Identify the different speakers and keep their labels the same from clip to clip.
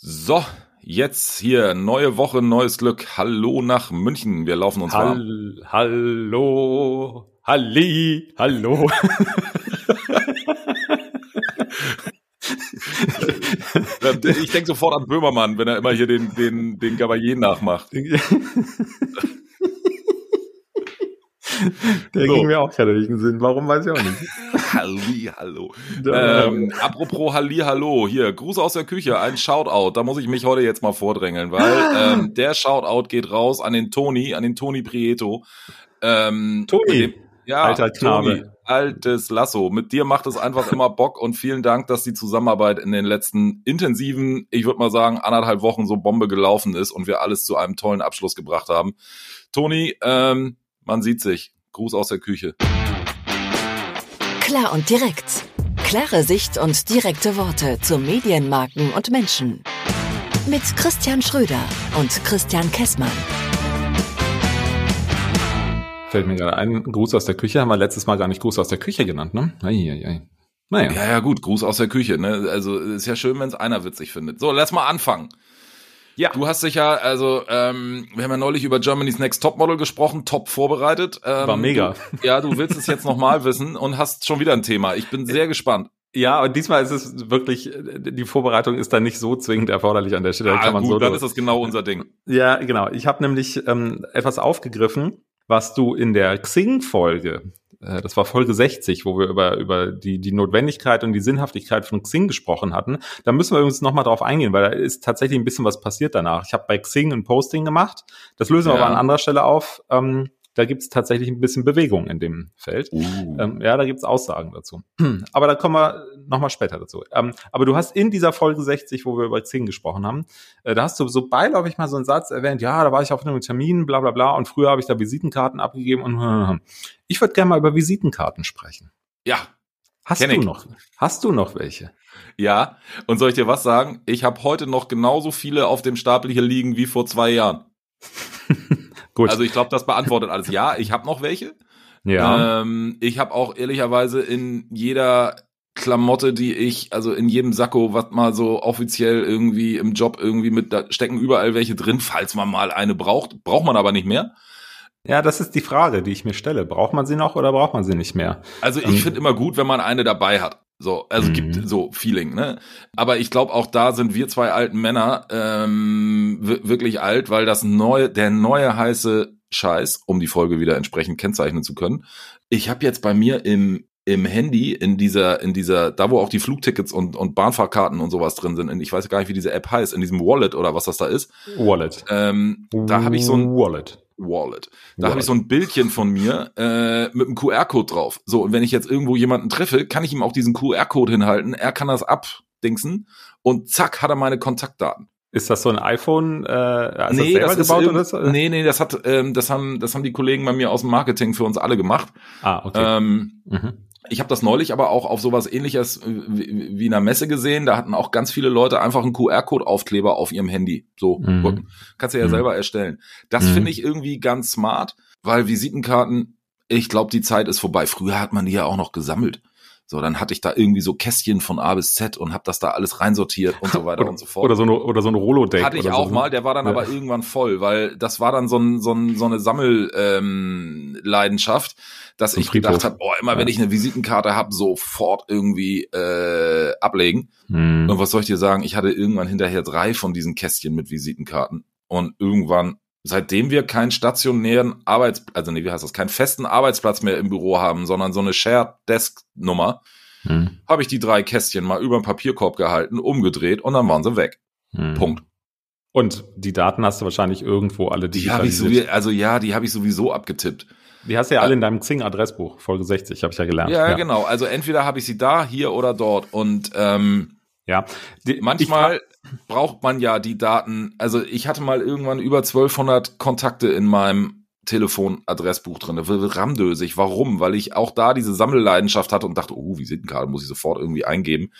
Speaker 1: So, jetzt hier neue Woche, neues Glück. Hallo nach München. Wir laufen uns
Speaker 2: Hall
Speaker 1: warm.
Speaker 2: Hallo, Halli, hallo.
Speaker 1: Ich denke sofort an Böhmermann, wenn er immer hier den, den, den Gavalier nachmacht.
Speaker 2: Der
Speaker 1: So.
Speaker 2: ging mir auch gerade in den Sinn. Warum weiß ich auch nicht.
Speaker 1: Halli, hallo. Ähm, apropos Halli, hallo. Hier, Gruß aus der Küche, ein Shoutout. Da muss ich mich heute jetzt mal vordrängeln, weil ähm, der Shoutout geht raus an den Toni, an den Toni Prieto. Ähm,
Speaker 2: Toni,
Speaker 1: ja,
Speaker 2: alter Knabe.
Speaker 1: Toni, altes Lasso. Mit dir macht es einfach immer Bock und vielen Dank, dass die Zusammenarbeit in den letzten intensiven, ich würde mal sagen, anderthalb Wochen so Bombe gelaufen ist und wir alles zu einem tollen Abschluss gebracht haben. Toni, ähm, man sieht sich. Gruß aus der Küche.
Speaker 3: Klar und direkt. Klare Sicht und direkte Worte zu Medienmarken und Menschen. Mit Christian Schröder und Christian Kessmann.
Speaker 2: Fällt mir gerade ein, Gruß aus der Küche haben wir letztes Mal gar nicht Gruß aus der Küche genannt, ne? Eieiei. Naja.
Speaker 1: Ja, ja, gut, Gruß aus der Küche. Ne? Also ist ja schön, wenn es einer witzig findet. So, lass mal anfangen.
Speaker 2: Ja.
Speaker 1: Du hast dich ja, also, ähm, wir haben ja neulich über Germany's Next Topmodel gesprochen, top vorbereitet. Ähm,
Speaker 2: War mega.
Speaker 1: Du, ja, du willst es jetzt nochmal wissen und hast schon wieder ein Thema. Ich bin sehr gespannt.
Speaker 2: Ja, und diesmal ist es wirklich, die Vorbereitung ist dann nicht so zwingend erforderlich an der Stelle.
Speaker 1: Ah,
Speaker 2: kann man
Speaker 1: gut,
Speaker 2: so
Speaker 1: dann ist das genau unser Ding.
Speaker 2: Ja, genau. Ich habe nämlich ähm, etwas aufgegriffen, was du in der Xing-Folge, äh, das war Folge 60, wo wir über, über die, die Notwendigkeit und die Sinnhaftigkeit von Xing gesprochen hatten. Da müssen wir übrigens nochmal drauf eingehen, weil da ist tatsächlich ein bisschen was passiert danach. Ich habe bei Xing ein Posting gemacht. Das lösen wir
Speaker 1: Ja.
Speaker 2: aber an anderer Stelle auf. Ähm, da gibt es tatsächlich ein bisschen Bewegung in dem Feld.
Speaker 1: Uh.
Speaker 2: Ähm, ja, da gibt's Aussagen dazu. Aber da kommen wir nochmal später dazu. Ähm, aber du hast in dieser Folge 60, wo wir über Xing gesprochen haben, äh, da hast du so beiläufig mal so einen Satz erwähnt, ja, da war ich auf einem Termin, bla bla bla, und früher habe ich da Visitenkarten abgegeben und ich würde gerne mal über Visitenkarten sprechen.
Speaker 1: Ja,
Speaker 2: Hast du noch? Hast du noch welche?
Speaker 1: ja. Und soll ich dir was sagen? Ich habe heute noch genauso viele auf dem Stapel hier liegen wie vor zwei Jahren.
Speaker 2: Gut.
Speaker 1: Also ich glaube, das beantwortet alles. Ja, ich habe noch welche.
Speaker 2: ja.
Speaker 1: Ähm, ich habe auch ehrlicherweise in jeder Klamotte, die ich, also in jedem Sakko, was mal so offiziell irgendwie im Job irgendwie mit, da stecken überall welche drin, falls man mal eine braucht. Braucht man aber nicht mehr.
Speaker 2: ja, das ist die Frage, die ich mir stelle. Braucht man sie noch oder braucht man sie nicht mehr?
Speaker 1: Also ich
Speaker 2: Ähm.
Speaker 1: finde immer gut, wenn man eine dabei hat. So, also
Speaker 2: Mhm.
Speaker 1: gibt so Feeling, ne? Aber ich glaube, auch da sind wir zwei alten Männer ähm, wi- wirklich alt, weil das neue, der neue heiße Scheiß, um die Folge wieder entsprechend kennzeichnen zu können. Ich habe jetzt bei mir im im Handy in dieser in dieser da wo auch die Flugtickets und und Bahnfahrkarten und sowas drin sind. in- Ich weiß gar nicht, wie diese App heißt, in diesem Wallet oder was das da ist.
Speaker 2: Wallet.
Speaker 1: Ähm, da habe ich so ein
Speaker 2: Wallet.
Speaker 1: Wallet. Da habe ich so ein Bildchen von mir äh, mit einem QR-Code drauf. So, und wenn ich jetzt irgendwo jemanden treffe, kann ich ihm auch diesen QR-Code hinhalten. Er kann das abdingsen und zack, hat er meine Kontaktdaten.
Speaker 2: Ist das so ein iPhone? Äh, hast du das selber gebaut
Speaker 1: irgend-
Speaker 2: oder
Speaker 1: nee, nee, das hat, ähm, das haben, das haben die Kollegen bei mir aus dem Marketing für uns alle gemacht.
Speaker 2: Ah, okay.
Speaker 1: Ähm,
Speaker 2: mhm.
Speaker 1: Ich habe das neulich aber auch auf sowas ähnliches äh, wie, wie in einer Messe gesehen. Da hatten auch ganz viele Leute einfach einen QR-Code-Aufkleber auf ihrem Handy. So,
Speaker 2: Mhm.
Speaker 1: kannst du ja
Speaker 2: Mhm.
Speaker 1: selber erstellen. Das
Speaker 2: Mhm.
Speaker 1: finde ich irgendwie ganz smart, weil Visitenkarten, ich glaube, die Zeit ist vorbei. Früher hat man die ja auch noch gesammelt. So, dann hatte ich da irgendwie so Kästchen von A bis Z und habe das da alles reinsortiert und so weiter
Speaker 2: oder,
Speaker 1: und so fort.
Speaker 2: Oder so, eine, oder so ein Rolodeck.
Speaker 1: Hatte ich auch
Speaker 2: so.
Speaker 1: mal, der war dann
Speaker 2: Ja.
Speaker 1: aber irgendwann voll, weil das war dann so, ein, so, ein, so eine Sammelleidenschaft, ähm, dass ich gedacht
Speaker 2: Friedhof.
Speaker 1: habe, oh, immer wenn
Speaker 2: Ja.
Speaker 1: ich eine Visitenkarte habe, sofort irgendwie äh, ablegen.
Speaker 2: Hm.
Speaker 1: Und was soll ich dir sagen? Ich hatte irgendwann hinterher drei von diesen Kästchen mit Visitenkarten. Und irgendwann, seitdem wir keinen stationären Arbeits, also nee, wie heißt das, keinen festen Arbeitsplatz mehr im Büro haben, sondern so eine Shared Desk Nummer,
Speaker 2: Hm.
Speaker 1: habe ich die drei Kästchen mal über den Papierkorb gehalten, umgedreht und dann waren sie weg.
Speaker 2: Hm.
Speaker 1: Punkt.
Speaker 2: Und die Daten hast du wahrscheinlich irgendwo alle
Speaker 1: Die habe ich sowieso, also ja, die habe ich sowieso abgetippt.
Speaker 2: Die hast du ja alle in deinem Xing-Adressbuch, Folge 60, habe ich ja gelernt.
Speaker 1: Ja, genau. Also entweder habe ich sie da, hier oder dort. Und ähm,
Speaker 2: Ja. Die,
Speaker 1: manchmal braucht man ja die Daten. Also ich hatte mal irgendwann über 1200 Kontakte in meinem Telefonadressbuch drin. Ramdösig. Warum? Weil ich auch da diese Sammelleidenschaft hatte und dachte, oh, Visitenkarte muss ich sofort irgendwie eingeben.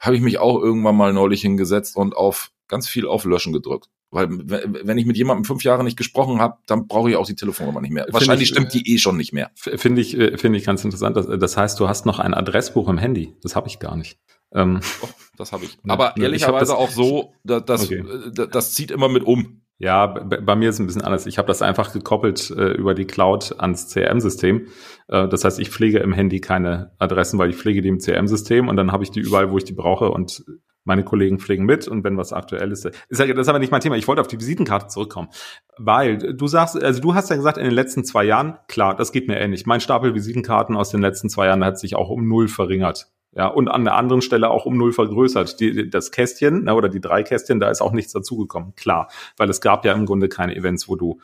Speaker 1: Habe ich mich auch irgendwann mal neulich hingesetzt und auf ganz viel auf Löschen gedrückt. Weil wenn ich mit jemandem fünf Jahre nicht gesprochen habe, dann brauche ich auch die Telefonnummer nicht mehr. Wahrscheinlich
Speaker 2: ich,
Speaker 1: stimmt die eh schon nicht mehr.
Speaker 2: Finde ich, äh, finde ich ganz interessant. Das heißt, du hast noch ein Adressbuch im Handy. Das habe ich gar nicht.
Speaker 1: Ähm, oh, das habe ich. Aber ne, ehrlicherweise ich auch so, das, das, okay. das, das zieht immer mit um.
Speaker 2: Ja, bei mir ist es ein bisschen anders. Ich habe das einfach gekoppelt äh, über die Cloud ans CRM-System. Äh, das heißt, ich pflege im Handy keine Adressen, weil ich pflege die im CRM-System und dann habe ich die überall, wo ich die brauche und meine Kollegen pflegen mit und wenn was aktuell ist, ist das ist aber nicht mein Thema. Ich wollte auf die Visitenkarte zurückkommen, weil du sagst, also du hast ja gesagt, in den letzten zwei Jahren, klar, das geht mir ähnlich. Mein Stapel Visitenkarten aus den letzten zwei Jahren hat sich auch um null verringert. Ja, und an der anderen Stelle auch um null vergrößert. Die, das Kästchen ne, oder die drei Kästchen, da ist auch nichts dazugekommen, klar, weil es gab ja im Grunde keine Events, wo du,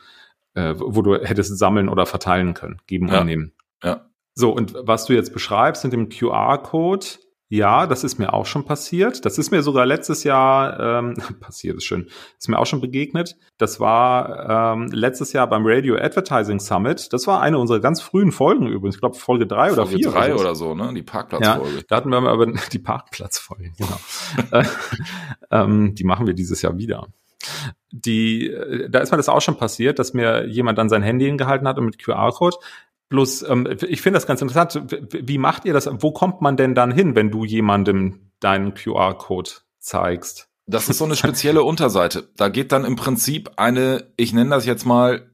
Speaker 2: äh, wo du hättest sammeln oder verteilen können, geben
Speaker 1: ja.
Speaker 2: und nehmen.
Speaker 1: Ja.
Speaker 2: So, und was du jetzt beschreibst mit dem QR-Code, ja, das ist mir auch schon passiert. Das ist mir sogar letztes Jahr ähm, passiert, ist schön. Ist mir auch schon begegnet. Das war ähm, letztes Jahr beim Radio Advertising Summit. Das war eine unserer ganz frühen Folgen übrigens. Ich glaube Folge drei oder vier.
Speaker 1: Folge drei oder so, ne? Die Parkplatzfolge.
Speaker 2: Ja, da hatten wir aber die Parkplatzfolge, genau. Äh, ähm, die machen wir dieses Jahr wieder die, äh, da ist mir das auch schon passiert, dass mir jemand dann sein Handy hingehalten hat und mit QR-Code Bloß, ähm, ich finde das ganz interessant. Wie macht ihr das? Wo kommt man denn dann hin, wenn du jemandem deinen QR-Code zeigst?
Speaker 1: Das ist so eine spezielle Unterseite. Da geht dann im Prinzip eine, ich nenne das jetzt mal,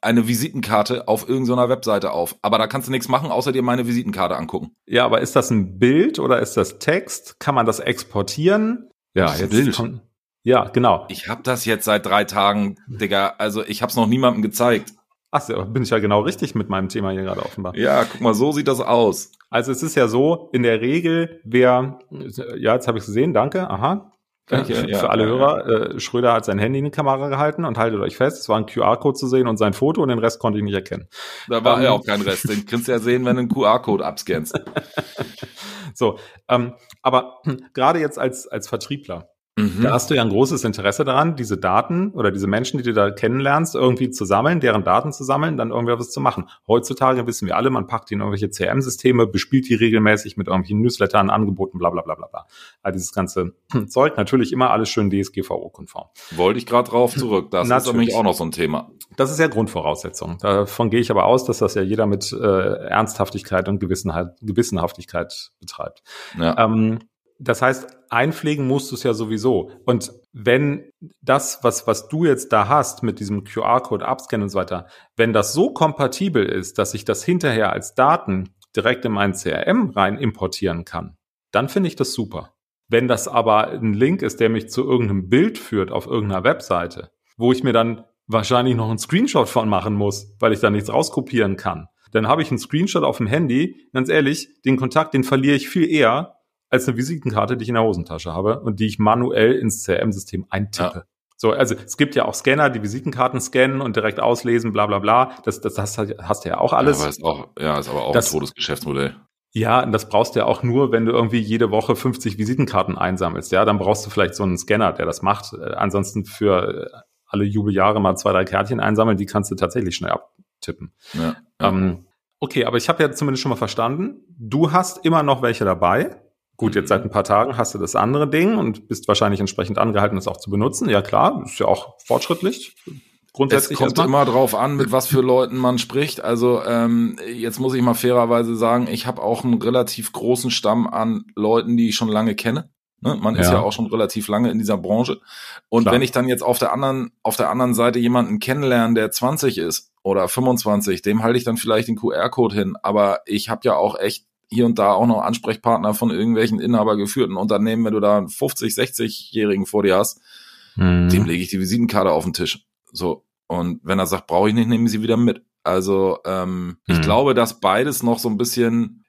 Speaker 1: eine Visitenkarte auf irgendeiner Webseite auf. Aber da kannst du nichts machen, außer dir meine Visitenkarte angucken.
Speaker 2: Ja, aber ist das ein Bild oder ist das Text? Kann man das exportieren?
Speaker 1: Ja, jetzt Bild. Kommt,
Speaker 2: ja, genau.
Speaker 1: Ich habe das jetzt seit drei Tagen, Digga. Also ich habe es noch niemandem gezeigt.
Speaker 2: Ach bin ich ja genau richtig mit meinem Thema hier gerade offenbar.
Speaker 1: Ja, guck mal, so sieht das aus.
Speaker 2: Also es ist ja so, in der Regel, wer, ja, jetzt habe ich es gesehen, danke, aha. Danke, für, ja, für alle ja, Hörer. Äh, Schröder hat sein Handy in die Kamera gehalten und haltet euch fest, es war ein QR-Code zu sehen und sein Foto und den Rest konnte ich nicht erkennen.
Speaker 1: Da war ähm, ja auch kein Rest, den kannst du ja sehen, wenn du einen QR-Code abscannst.
Speaker 2: so, ähm, aber gerade jetzt als, als Vertriebler, Mhm. Da hast du ja ein großes Interesse daran, diese Daten oder diese Menschen, die du da kennenlernst, irgendwie zu sammeln, deren Daten zu sammeln, dann irgendwie was zu machen. Heutzutage wissen wir alle, man packt die in irgendwelche CRM-Systeme, bespielt die regelmäßig mit irgendwelchen Newslettern, Angeboten, bla bla bla bla bla. Also dieses ganze Zeug, natürlich immer alles schön DSGVO-konform.
Speaker 1: Wollte ich gerade drauf zurück. Das natürlich. ist nämlich auch noch so ein Thema.
Speaker 2: Das ist ja Grundvoraussetzung. Davon gehe ich aber aus, dass das ja jeder mit äh, Ernsthaftigkeit und Gewissenhaftigkeit betreibt. Ja. Ähm, das heißt, einpflegen musst du es ja sowieso. Und wenn das, was, was du jetzt da hast mit diesem QR-Code abscannen und so weiter, wenn das so kompatibel ist, dass ich das hinterher als Daten direkt in mein CRM rein importieren kann, dann finde ich das super. Wenn das aber ein Link ist, der mich zu irgendeinem Bild führt auf irgendeiner Webseite, wo ich mir dann wahrscheinlich noch einen Screenshot von machen muss, weil ich da nichts rauskopieren kann, dann habe ich einen Screenshot auf dem Handy. Ganz ehrlich, den Kontakt, den verliere ich viel eher, als eine Visitenkarte, die ich in der Hosentasche habe und die ich manuell ins CRM-System eintippe. Ja. So, also es gibt ja auch Scanner, die Visitenkarten scannen und direkt auslesen, bla bla bla. Das, das, das hast du ja auch alles.
Speaker 1: Ja, aber ist auch, ja, ist aber auch
Speaker 2: das,
Speaker 1: ein totes Geschäftsmodell.
Speaker 2: Ja, und das brauchst du ja auch nur, wenn du irgendwie jede Woche 50 Visitenkarten einsammelst. Ja, dann brauchst du vielleicht so einen Scanner, der das macht. Äh, ansonsten für äh, alle Jubeljahre mal zwei, drei Kärtchen einsammeln, die kannst du tatsächlich schnell abtippen. Ja. Ähm, okay, aber ich habe ja zumindest schon mal verstanden, du hast immer noch welche dabei. Gut, jetzt seit ein paar Tagen hast du das andere Ding und bist wahrscheinlich entsprechend angehalten, das auch zu benutzen. Ja klar, ist ja auch fortschrittlich.
Speaker 1: Grundsätzlich es kommt erstmal. immer drauf an, mit was für Leuten man spricht. Also ähm, jetzt muss ich mal fairerweise sagen, ich habe auch einen relativ großen Stamm an Leuten, die ich schon lange kenne. Ne? Man ist ja. ja auch schon relativ lange in dieser Branche. Und Klar. wenn ich dann jetzt auf der anderen, auf der anderen Seite jemanden kennenlerne, der 20 ist oder 25, dem halte ich dann vielleicht den QR-Code hin. Aber ich habe ja auch echt hier und da auch noch Ansprechpartner von irgendwelchen inhabergeführten Unternehmen, wenn du da einen 50, 60-Jährigen vor dir hast, mhm. dem lege ich die Visitenkarte auf den Tisch. So. Und wenn er sagt, brauche ich nicht, nehme ich sie wieder mit. Also ähm, mhm. ich glaube, dass beides noch so ein bisschen,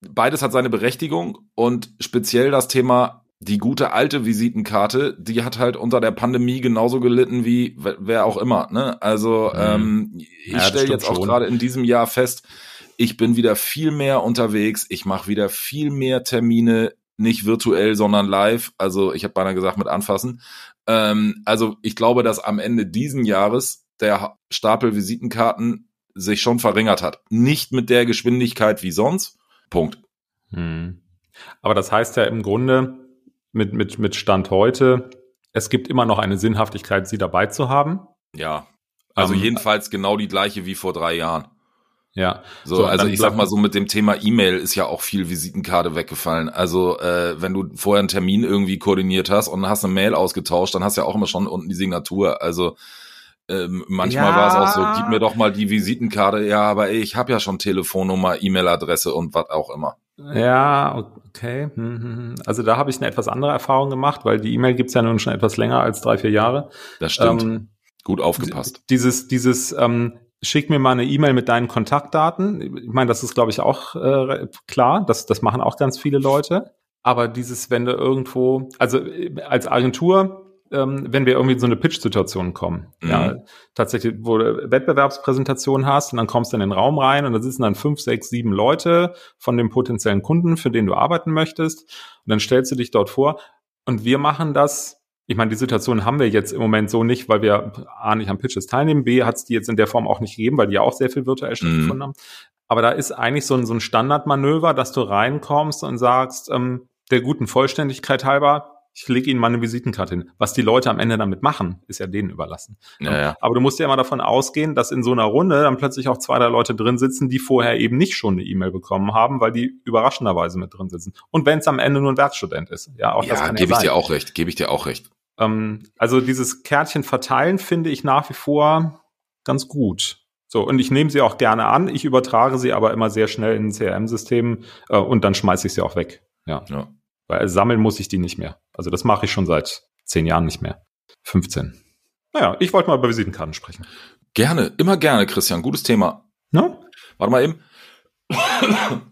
Speaker 1: beides hat seine Berechtigung und speziell das Thema die gute alte Visitenkarte, die hat halt unter der Pandemie genauso gelitten wie wer auch immer. Ne? Also mhm. ähm, ich ja, stelle jetzt auch gerade in diesem Jahr fest, ich bin wieder viel mehr unterwegs, ich mache wieder viel mehr Termine, nicht virtuell, sondern live. Also ich habe beinahe gesagt mit anfassen. Ähm, also ich glaube, dass am Ende diesen Jahres der Stapel Visitenkarten sich schon verringert hat. Nicht mit der Geschwindigkeit wie sonst. Punkt.
Speaker 2: Hm. Aber das heißt ja im Grunde mit, mit, mit Stand heute, es gibt immer noch eine Sinnhaftigkeit, sie dabei zu haben.
Speaker 1: Ja. Also ähm, jedenfalls genau die gleiche wie vor drei Jahren.
Speaker 2: Ja.
Speaker 1: So,
Speaker 2: So,
Speaker 1: also ich sag mal so, mit dem Thema E-Mail ist ja auch viel Visitenkarte weggefallen. Also äh, wenn du vorher einen Termin irgendwie koordiniert hast und hast eine Mail ausgetauscht, dann hast du ja auch immer schon unten die Signatur. Also ähm, manchmal
Speaker 2: Ja.
Speaker 1: war es auch so, gib mir doch mal die Visitenkarte. Ja, aber ey, ich habe ja schon Telefonnummer, E-Mail-Adresse und was auch immer.
Speaker 2: Ja, okay. Hm, hm, hm. Also da habe ich eine etwas andere Erfahrung gemacht, weil die E-Mail gibt's ja nun schon etwas länger als drei, vier Jahre.
Speaker 1: Das stimmt.
Speaker 2: Ähm,
Speaker 1: Gut aufgepasst.
Speaker 2: Dieses, dieses, ähm, schick mir mal eine E-Mail mit deinen Kontaktdaten. Ich meine, das ist, glaube ich, auch äh, klar. Das, das machen auch ganz viele Leute. Aber dieses, wenn du irgendwo, also äh, als Agentur, ähm, wenn wir irgendwie in so eine Pitch-Situation kommen,
Speaker 1: Mhm.
Speaker 2: ja, tatsächlich, wo du Wettbewerbspräsentation hast und dann kommst du in den Raum rein und da sitzen dann fünf, sechs, sieben Leute von dem potenziellen Kunden, für den du arbeiten möchtest. Und dann stellst du dich dort vor und wir machen das ich meine, die Situation haben wir jetzt im Moment so nicht, weil wir A nicht am Pitches teilnehmen, B hat es die jetzt in der Form auch nicht gegeben, weil die ja auch sehr viel virtuell stattgefunden haben. Aber da ist eigentlich so ein, so ein Standardmanöver, dass du reinkommst und sagst, ähm, der guten Vollständigkeit halber, ich lege Ihnen mal eine Visitenkarte hin. Was die Leute am Ende damit machen, ist ja denen überlassen.
Speaker 1: Ja, ja.
Speaker 2: Aber du musst ja immer davon ausgehen, dass in so einer Runde dann plötzlich auch zwei, drei Leute drin sitzen, die vorher eben nicht schon eine E-Mail bekommen haben, weil die überraschenderweise mit drin sitzen. Und wenn es am Ende nur ein Werkstudent ist. Ja, auch das
Speaker 1: Ja,
Speaker 2: kann
Speaker 1: gebe ich
Speaker 2: sein.
Speaker 1: dir auch recht, gebe ich dir auch recht.
Speaker 2: Ähm, also dieses Kärtchen verteilen finde ich nach wie vor ganz gut. So, und ich nehme sie auch gerne an, ich übertrage sie aber immer sehr schnell in ein CRM-System äh, und dann schmeiße ich sie auch weg. Ja.
Speaker 1: Ja.
Speaker 2: Weil sammeln muss ich die nicht mehr. Also das mache ich schon seit zehn Jahren nicht mehr. 15. Naja, ich wollte mal über Visitenkarten sprechen.
Speaker 1: Gerne, immer gerne, Christian. Gutes Thema.
Speaker 2: Ne?
Speaker 1: Warte mal eben.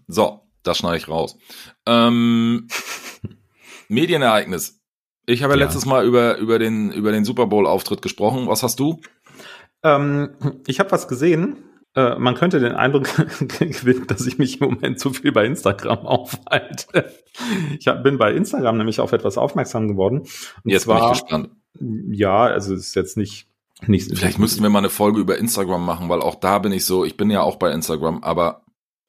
Speaker 1: so, das schneide ich raus. Ähm, Medienereignis. Ich habe ja,
Speaker 2: Ja.
Speaker 1: letztes Mal über, über den, über den Super Bowl-Auftritt gesprochen. Was hast du?
Speaker 2: Ähm, ich habe was gesehen. Äh, man könnte den Eindruck gewinnen, dass ich mich im Moment zu viel bei Instagram aufhalte. Ich hab, bin bei Instagram nämlich auf etwas aufmerksam geworden. Und
Speaker 1: Jetzt bin ich
Speaker 2: zwar,
Speaker 1: gespannt.
Speaker 2: ja, also es ist jetzt nicht, nicht
Speaker 1: Vielleicht müssten wir mal eine Folge über Instagram machen, weil auch da bin ich so, ich bin ja auch bei Instagram, aber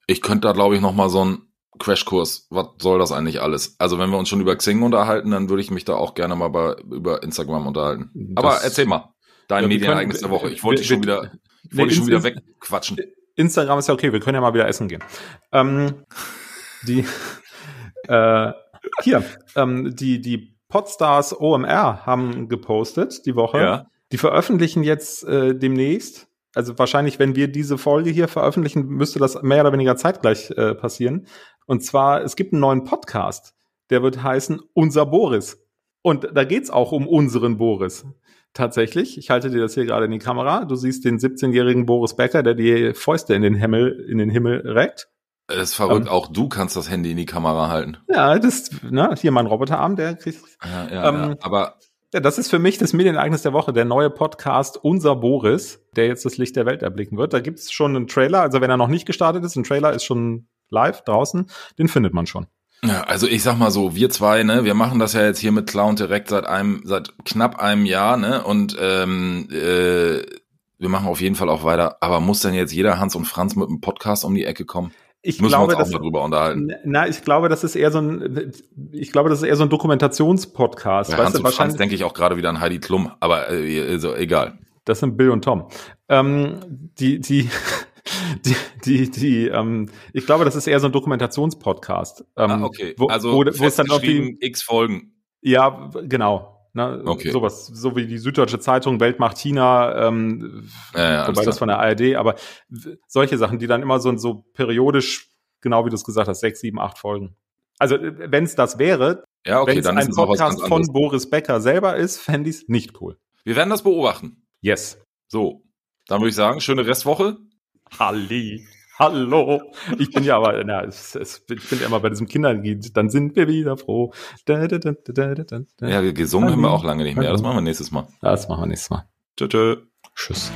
Speaker 1: ich könnte da, glaube ich, noch mal so einen Crashkurs. Was soll das eigentlich alles? Also wenn wir uns schon über Xing unterhalten, dann würde ich mich da auch gerne mal bei, über Instagram unterhalten. Aber
Speaker 2: Das-
Speaker 1: erzähl mal, dein
Speaker 2: Ja,
Speaker 1: Medienereignis der Woche. Ich wollte
Speaker 2: wir-
Speaker 1: dich schon wieder, wollte dich schon wieder wegquatschen.
Speaker 2: Instagram ist ja okay, wir können ja mal wieder essen gehen. Ähm, die, äh, hier, ähm, die, die Podstars OMR haben gepostet die Woche.
Speaker 1: Ja.
Speaker 2: Die veröffentlichen jetzt äh, demnächst. Also wahrscheinlich, wenn wir diese Folge hier veröffentlichen, müsste das mehr oder weniger zeitgleich äh, passieren. Und zwar, es gibt einen neuen Podcast, der wird heißen Unser Boris. Und da geht's auch um unseren Boris. Tatsächlich. Ich halte dir das hier gerade in die Kamera. Du siehst den 17-jährigen Boris Becker, der die Fäuste in den Himmel, in den Himmel reckt.
Speaker 1: Es ist verrückt,
Speaker 2: Ähm.
Speaker 1: auch du kannst das Handy in die Kamera halten.
Speaker 2: Ja, das, ne, hier mein Roboterarm, der kriegt.
Speaker 1: Ja, ja,
Speaker 2: Ähm,
Speaker 1: ja. Aber
Speaker 2: Ja, das ist für mich das Medienereignis der Woche, der neue Podcast Unser Boris, der jetzt das Licht der Welt erblicken wird. Da gibt's schon einen Trailer, also wenn er noch nicht gestartet ist, ein Trailer ist schon live draußen, den findet man schon.
Speaker 1: Ja, also ich sag mal so, wir zwei, ne, wir machen das ja jetzt hier mit Clown direkt seit einem, seit knapp einem Jahr, ne, und ähm, äh, wir machen auf jeden Fall auch weiter. Aber muss denn jetzt jeder Hans und Franz mit einem Podcast um die Ecke kommen?
Speaker 2: Ich
Speaker 1: Müssen
Speaker 2: glaube,
Speaker 1: wir uns auch mal drüber unterhalten.
Speaker 2: na, ich glaube, das ist eher so ein, ich glaube, das ist eher so ein Dokumentationspodcast.
Speaker 1: Bei
Speaker 2: weißt
Speaker 1: Hans
Speaker 2: du,
Speaker 1: und Franz denke ich auch gerade wieder an Heidi Klum, aber äh, also, egal.
Speaker 2: das sind Bill und Tom. Ähm, die, die, die, die, die, ähm, ich glaube, das ist eher so ein Dokumentationspodcast. Ähm,
Speaker 1: ah, okay.
Speaker 2: Wo,
Speaker 1: also
Speaker 2: wo, wo es dann irgendwie,
Speaker 1: festgeschrieben, x Folgen.
Speaker 2: Ja, genau. Ne,
Speaker 1: Okay.
Speaker 2: Sowas, so wie die Süddeutsche Zeitung, Weltmacht China, ähm,
Speaker 1: Ja, ja,
Speaker 2: wobei das von der ARD, aber solche Sachen, die dann immer so, so periodisch, genau wie du es gesagt hast, sechs, sieben, acht Folgen. Also wenn es das wäre,
Speaker 1: Ja, okay,
Speaker 2: wenn es ein
Speaker 1: es
Speaker 2: Podcast von. Boris Becker selber ist, fände ich nicht cool.
Speaker 1: Wir werden das beobachten.
Speaker 2: Yes.
Speaker 1: So, dann würde ich sagen, schöne Restwoche.
Speaker 2: Halli. Hallo. Ich bin ja aber, na, es, es, ich bin ja immer bei diesem Kinderlied, dann sind wir wieder froh. Da, da, da.
Speaker 1: Ja, gesungen haben wir auch lange nicht mehr. Das machen wir nächstes Mal.
Speaker 2: Das machen wir nächstes Mal.
Speaker 1: Tschö, tschö.
Speaker 2: Tschüss.